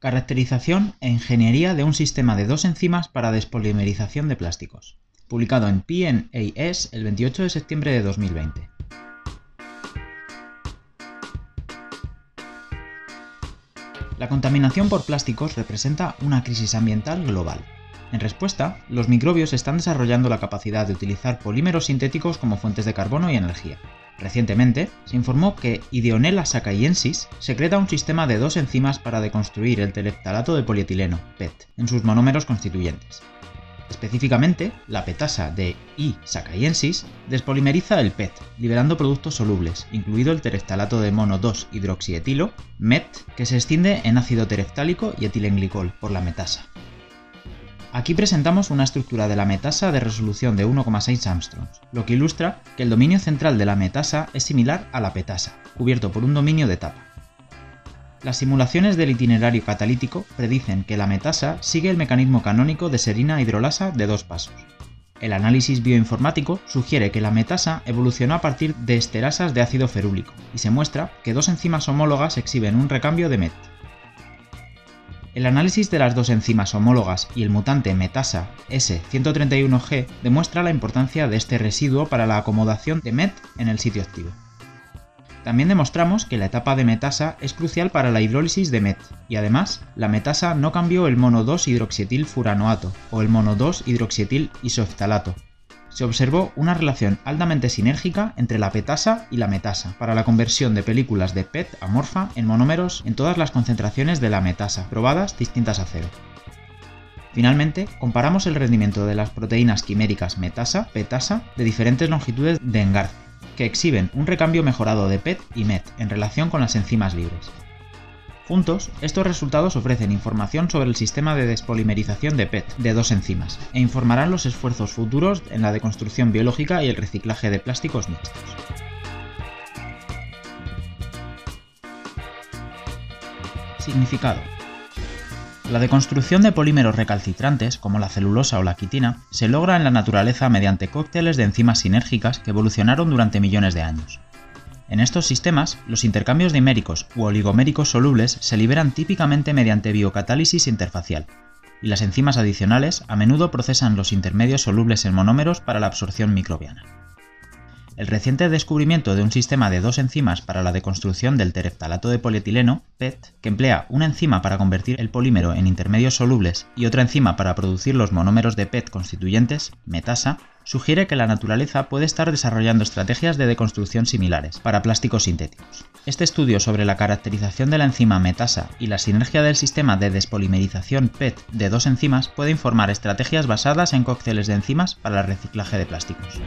Caracterización e ingeniería de un sistema de dos enzimas para despolimerización de plásticos. Publicado en PNAS el 28 de septiembre de 2020. La contaminación por plásticos representa una crisis ambiental global. En respuesta, los microbios están desarrollando la capacidad de utilizar polímeros sintéticos como fuentes de carbono y energía. Recientemente, se informó que Ideonella sakaiensis secreta un sistema de dos enzimas para deconstruir el tereftalato de polietileno, PET, en sus monómeros constituyentes. Específicamente, la petasa de I. sakaiensis despolimeriza el PET, liberando productos solubles, incluido el tereftalato de mono 2-hidroxietilo, MET, que se extiende en ácido tereftálico y etilenglicol por la metasa. Aquí presentamos una estructura de la metasa de resolución de 1,6 Armstrongs, lo que ilustra que el dominio central de la metasa es similar a la petasa, cubierto por un dominio de tapa. Las simulaciones del itinerario catalítico predicen que la metasa sigue el mecanismo canónico de serina hidrolasa de dos pasos. El análisis bioinformático sugiere que la metasa evolucionó a partir de esterasas de ácido ferúlico y se muestra que dos enzimas homólogas exhiben un recambio de MET. El análisis de las dos enzimas homólogas y el mutante metasa S131G demuestra la importancia de este residuo para la acomodación de MET en el sitio activo. También demostramos que la etapa de metasa es crucial para la hidrólisis de MET, y además, la metasa no cambió el mono 2-hidroxietil furanoato o el mono 2-hidroxietil isoftalato, se observó una relación altamente sinérgica entre la petasa y la metasa para la conversión de películas de PET amorfa en monómeros en todas las concentraciones de la metasa, probadas distintas a cero. Finalmente, comparamos el rendimiento de las proteínas quiméricas metasa, petasa de diferentes longitudes de engarce, que exhiben un recambio mejorado de PET y MET en relación con las enzimas libres. Juntos, estos resultados ofrecen información sobre el sistema de despolimerización de PET de dos enzimas e informarán los esfuerzos futuros en la deconstrucción biológica y el reciclaje de plásticos mixtos. Significado. La deconstrucción de polímeros recalcitrantes, como la celulosa o la quitina, se logra en la naturaleza mediante cócteles de enzimas sinérgicas que evolucionaron durante millones de años. En estos sistemas, los intercambios diméricos u oligoméricos solubles se liberan típicamente mediante biocatálisis interfacial, y las enzimas adicionales a menudo procesan los intermedios solubles en monómeros para la absorción microbiana. El reciente descubrimiento de un sistema de dos enzimas para la deconstrucción del tereftalato de polietileno, PET, que emplea una enzima para convertir el polímero en intermedios solubles y otra enzima para producir los monómeros de PET constituyentes, metasa, sugiere que la naturaleza puede estar desarrollando estrategias de deconstrucción similares para plásticos sintéticos. Este estudio sobre la caracterización de la enzima metasa y la sinergia del sistema de despolimerización PET de dos enzimas puede informar estrategias basadas en cócteles de enzimas para el reciclaje de plásticos.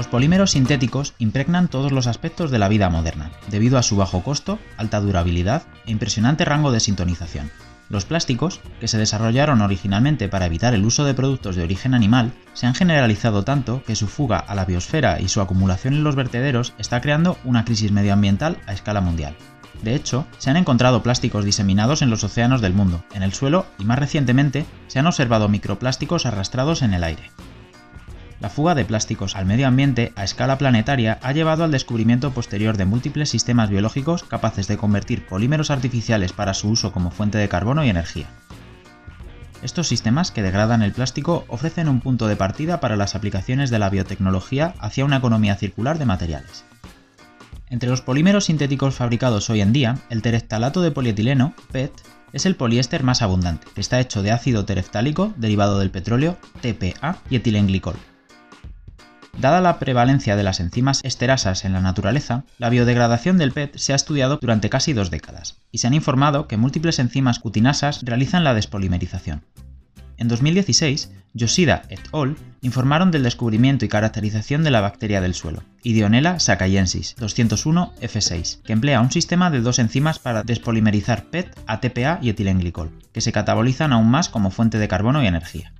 Los polímeros sintéticos impregnan todos los aspectos de la vida moderna, debido a su bajo costo, alta durabilidad e impresionante rango de sintonización. Los plásticos, que se desarrollaron originalmente para evitar el uso de productos de origen animal, se han generalizado tanto que su fuga a la biosfera y su acumulación en los vertederos está creando una crisis medioambiental a escala mundial. De hecho, se han encontrado plásticos diseminados en los océanos del mundo, en el suelo y más recientemente se han observado microplásticos arrastrados en el aire. La fuga de plásticos al medio ambiente a escala planetaria ha llevado al descubrimiento posterior de múltiples sistemas biológicos capaces de convertir polímeros artificiales para su uso como fuente de carbono y energía. Estos sistemas que degradan el plástico ofrecen un punto de partida para las aplicaciones de la biotecnología hacia una economía circular de materiales. Entre los polímeros sintéticos fabricados hoy en día, el tereftalato de polietileno, PET, es el poliéster más abundante, está hecho de ácido tereftálico derivado del petróleo, TPA y etilenglicol. Dada la prevalencia de las enzimas esterasas en la naturaleza, la biodegradación del PET se ha estudiado durante casi dos décadas, y se han informado que múltiples enzimas cutinasas realizan la despolimerización. En 2016, Yoshida et al. informaron del descubrimiento y caracterización de la bacteria del suelo, Ideonella sakaiensis 201F6, que emplea un sistema de dos enzimas para despolimerizar PET, ATPA y etilenglicol, que se catabolizan aún más como fuente de carbono y energía.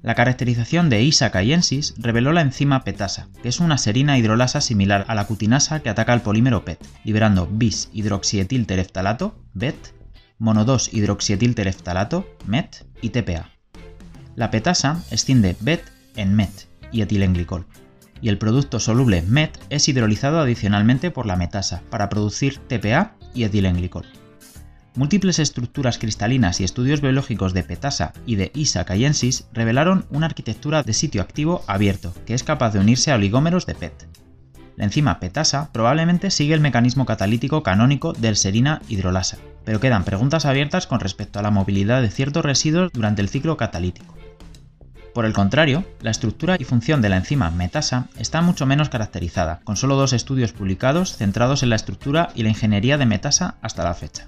La caracterización de Isa caiensis reveló la enzima petasa, que es una serina hidrolasa similar a la cutinasa que ataca al polímero PET, liberando bis hidroxietiltereftalato, BET, mono 2 hidroxietiltereftalato, MET y TPA. La petasa extiende BET en MET y etilenglicol. y el producto soluble MET es hidrolizado adicionalmente por la metasa para producir TPA y etilenglicol. Múltiples estructuras cristalinas y estudios biológicos de petasa y de Isa caiensis revelaron una arquitectura de sitio activo abierto que es capaz de unirse a oligómeros de PET. La enzima petasa probablemente sigue el mecanismo catalítico canónico del serina hidrolasa, pero quedan preguntas abiertas con respecto a la movilidad de ciertos residuos durante el ciclo catalítico. Por el contrario, la estructura y función de la enzima metasa está mucho menos caracterizada, con solo dos estudios publicados centrados en la estructura y la ingeniería de metasa hasta la fecha.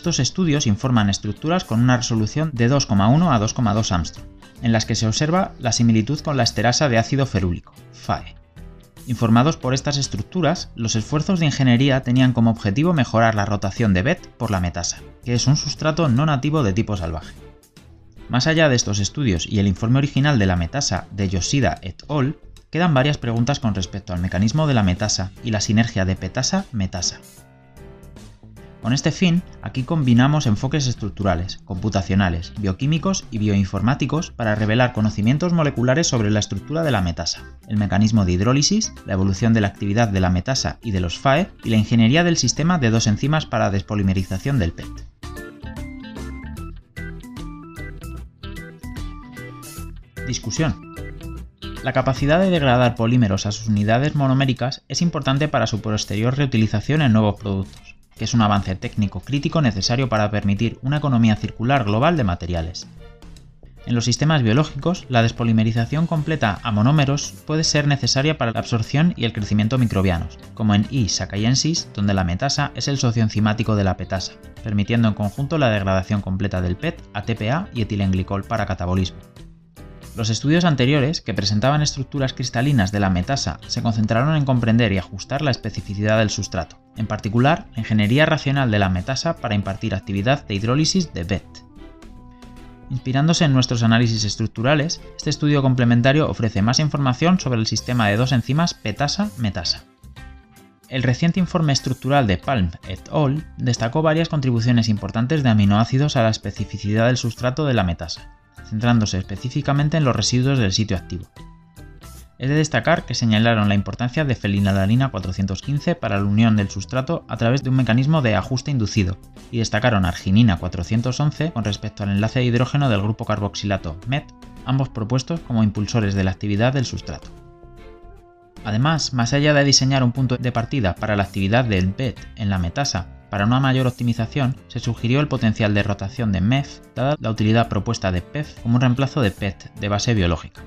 Estos estudios informan estructuras con una resolución de 2,1 a 2,2 Armstrong, en las que se observa la similitud con la esterasa de ácido ferúlico, FAE. Informados por estas estructuras, los esfuerzos de ingeniería tenían como objetivo mejorar la rotación de BET por la metasa, que es un sustrato no nativo de tipo salvaje. Más allá de estos estudios y el informe original de la metasa de Yoshida et al., quedan varias preguntas con respecto al mecanismo de la metasa y la sinergia de petasa-metasa. Con este fin, aquí combinamos enfoques estructurales, computacionales, bioquímicos y bioinformáticos para revelar conocimientos moleculares sobre la estructura de la metasa, el mecanismo de hidrólisis, la evolución de la actividad de la metasa y de los FAE y la ingeniería del sistema de dos enzimas para despolimerización del PET. Discusión. La capacidad de degradar polímeros a sus unidades monoméricas es importante para su posterior reutilización en nuevos productos es un avance técnico crítico necesario para permitir una economía circular global de materiales. En los sistemas biológicos, la despolimerización completa a monómeros puede ser necesaria para la absorción y el crecimiento microbianos, como en E. sakaiensis, donde la metasa es el socio enzimático de la petasa, permitiendo en conjunto la degradación completa del PET a TPA y etilenglicol para catabolismo. Los estudios anteriores, que presentaban estructuras cristalinas de la metasa, se concentraron en comprender y ajustar la especificidad del sustrato, en particular la ingeniería racional de la metasa para impartir actividad de hidrólisis de BET. Inspirándose en nuestros análisis estructurales, este estudio complementario ofrece más información sobre el sistema de dos enzimas petasa-metasa. El reciente informe estructural de Palm et al. destacó varias contribuciones importantes de aminoácidos a la especificidad del sustrato de la metasa, centrándose específicamente en los residuos del sitio activo. Es de destacar que señalaron la importancia de felinadalina 415 para la unión del sustrato a través de un mecanismo de ajuste inducido, y destacaron arginina 411 con respecto al enlace de hidrógeno del grupo carboxilato MET, ambos propuestos como impulsores de la actividad del sustrato. Además, más allá de diseñar un punto de partida para la actividad del BET en la metasa para una mayor optimización, se sugirió el potencial de rotación de MEF, dada la utilidad propuesta de PEF como un reemplazo de PET de base biológica.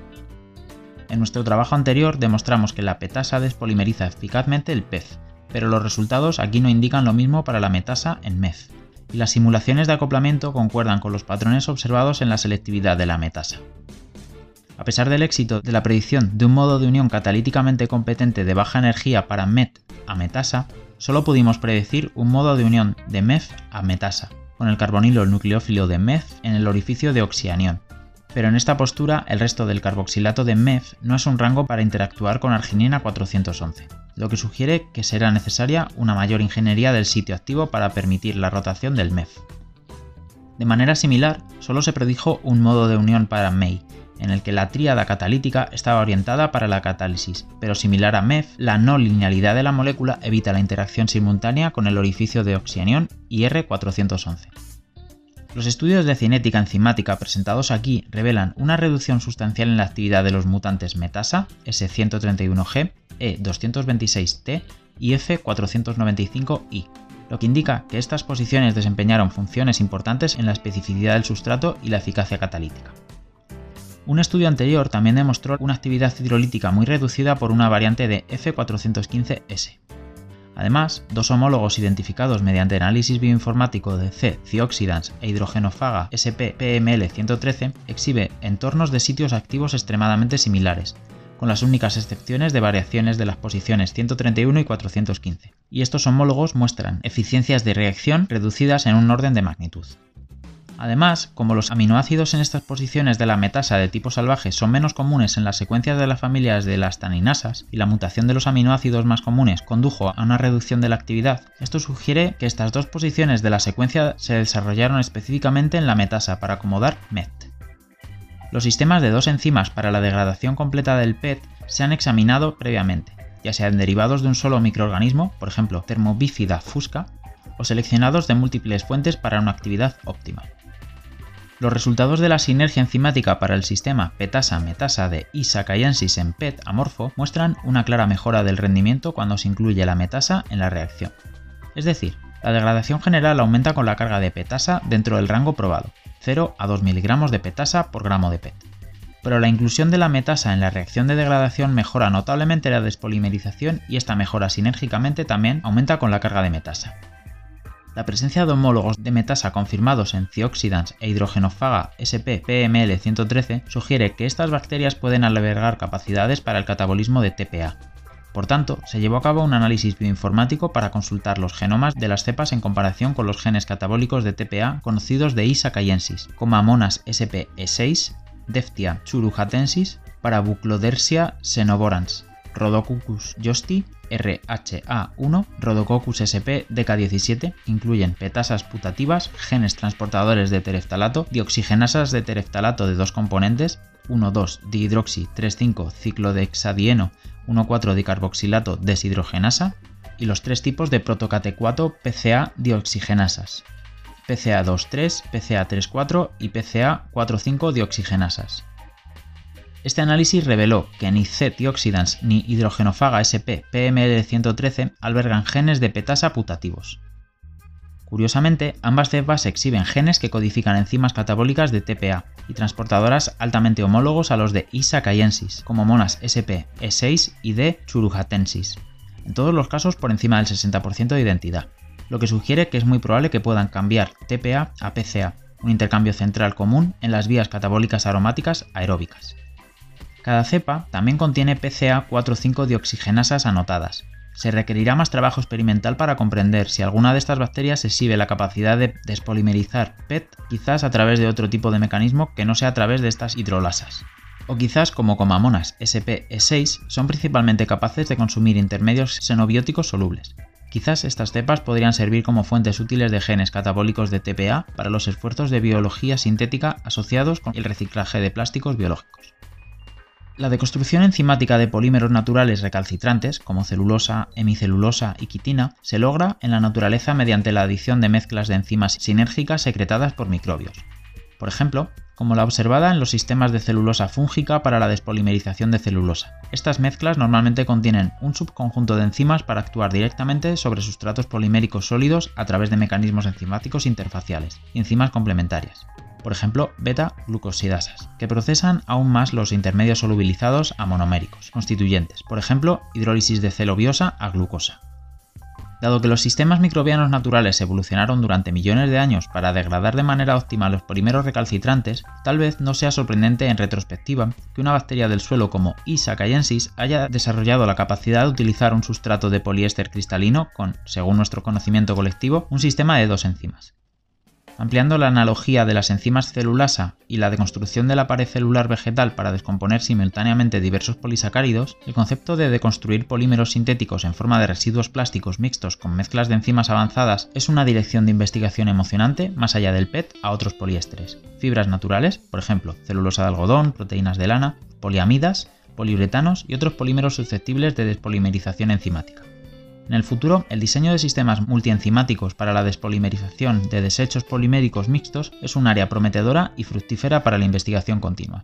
En nuestro trabajo anterior demostramos que la petasa despolimeriza eficazmente el PEF, pero los resultados aquí no indican lo mismo para la metasa en MEF, y las simulaciones de acoplamiento concuerdan con los patrones observados en la selectividad de la metasa. A pesar del éxito de la predicción de un modo de unión catalíticamente competente de baja energía para MET a metasa, solo pudimos predecir un modo de unión de MEF a metasa, con el carbonilo nucleófilo de MEF en el orificio de oxianión. Pero en esta postura, el resto del carboxilato de MEF no es un rango para interactuar con arginina 411, lo que sugiere que será necesaria una mayor ingeniería del sitio activo para permitir la rotación del MEF. De manera similar, solo se predijo un modo de unión para MEI, en el que la tríada catalítica estaba orientada para la catálisis, pero similar a MEF, la no linealidad de la molécula evita la interacción simultánea con el orificio de oxianión y R411. Los estudios de cinética enzimática presentados aquí revelan una reducción sustancial en la actividad de los mutantes metasa, S131G, E226T y F495I, lo que indica que estas posiciones desempeñaron funciones importantes en la especificidad del sustrato y la eficacia catalítica. Un estudio anterior también demostró una actividad hidrolítica muy reducida por una variante de F415S. Además, dos homólogos identificados mediante análisis bioinformático de C-Cioxidans e hidrogenofaga SP-PML113 exhibe entornos de sitios activos extremadamente similares, con las únicas excepciones de variaciones de las posiciones 131 y 415, y estos homólogos muestran eficiencias de reacción reducidas en un orden de magnitud. Además, como los aminoácidos en estas posiciones de la metasa de tipo salvaje son menos comunes en las secuencias de las familias de las taninasas y la mutación de los aminoácidos más comunes condujo a una reducción de la actividad, esto sugiere que estas dos posiciones de la secuencia se desarrollaron específicamente en la metasa para acomodar MET. Los sistemas de dos enzimas para la degradación completa del PET se han examinado previamente, ya sean derivados de un solo microorganismo, por ejemplo Thermobifida fusca, o seleccionados de múltiples fuentes para una actividad óptima. Los resultados de la sinergia enzimática para el sistema petasa-metasa de Isacaiensis en PET amorfo muestran una clara mejora del rendimiento cuando se incluye la metasa en la reacción. Es decir, la degradación general aumenta con la carga de petasa dentro del rango probado, 0 a 2 miligramos de petasa por gramo de PET. Pero la inclusión de la metasa en la reacción de degradación mejora notablemente la despolimerización y esta mejora sinérgicamente también aumenta con la carga de metasa. La presencia de homólogos de metasa confirmados en Thioxidans e hidrogenofaga SP-PML113 sugiere que estas bacterias pueden albergar capacidades para el catabolismo de TPA. Por tanto, se llevó a cabo un análisis bioinformático para consultar los genomas de las cepas en comparación con los genes catabólicos de TPA conocidos de Isa caiensis, como Amonas SPE6, Deftia churujatensis, Parabuclodersia senoborans, Rhodococcus josti RHA1, Rhodococcus sp DK17 incluyen petasas putativas, genes transportadores de tereftalato, dioxigenasas de tereftalato de dos componentes, 1,2 3 5 ciclodexadieno 1,4 dicarboxilato deshidrogenasa y los tres tipos de protocate4 PCA dioxigenasas, PCA23, PCA34 y PCA45 dioxigenasas. Este análisis reveló que ni C-tioxidans ni hidrogenofaga SP PML113 albergan genes de petasa putativos. Curiosamente, ambas cepas exhiben genes que codifican enzimas catabólicas de TPA y transportadoras altamente homólogos a los de Isa caiensis, como monas SP E6 y D churujatensis, en todos los casos por encima del 60% de identidad, lo que sugiere que es muy probable que puedan cambiar TPA a PCA, un intercambio central común en las vías catabólicas aromáticas aeróbicas. Cada cepa también contiene PCA 4,5 dioxigenasas anotadas. Se requerirá más trabajo experimental para comprender si alguna de estas bacterias exhibe la capacidad de despolimerizar PET, quizás a través de otro tipo de mecanismo que no sea a través de estas hidrolasas. O quizás como comamonas SP-E6 son principalmente capaces de consumir intermedios xenobióticos solubles. Quizás estas cepas podrían servir como fuentes útiles de genes catabólicos de TPA para los esfuerzos de biología sintética asociados con el reciclaje de plásticos biológicos. La deconstrucción enzimática de polímeros naturales recalcitrantes, como celulosa, hemicelulosa y quitina, se logra en la naturaleza mediante la adición de mezclas de enzimas sinérgicas secretadas por microbios. Por ejemplo, como la observada en los sistemas de celulosa fúngica para la despolimerización de celulosa. Estas mezclas normalmente contienen un subconjunto de enzimas para actuar directamente sobre sustratos poliméricos sólidos a través de mecanismos enzimáticos interfaciales y enzimas complementarias por ejemplo beta-glucosidasas, que procesan aún más los intermedios solubilizados a monoméricos, constituyentes, por ejemplo hidrólisis de celobiosa a glucosa. Dado que los sistemas microbianos naturales evolucionaron durante millones de años para degradar de manera óptima los polímeros recalcitrantes, tal vez no sea sorprendente en retrospectiva que una bacteria del suelo como caiensis haya desarrollado la capacidad de utilizar un sustrato de poliéster cristalino con, según nuestro conocimiento colectivo, un sistema de dos enzimas, Ampliando la analogía de las enzimas celulasa y la deconstrucción de la pared celular vegetal para descomponer simultáneamente diversos polisacáridos, el concepto de deconstruir polímeros sintéticos en forma de residuos plásticos mixtos con mezclas de enzimas avanzadas es una dirección de investigación emocionante más allá del PET a otros poliésteres. Fibras naturales, por ejemplo, celulosa de algodón, proteínas de lana, poliamidas, poliuretanos y otros polímeros susceptibles de despolimerización enzimática. En el futuro, el diseño de sistemas multienzimáticos para la despolimerización de desechos poliméricos mixtos es un área prometedora y fructífera para la investigación continua.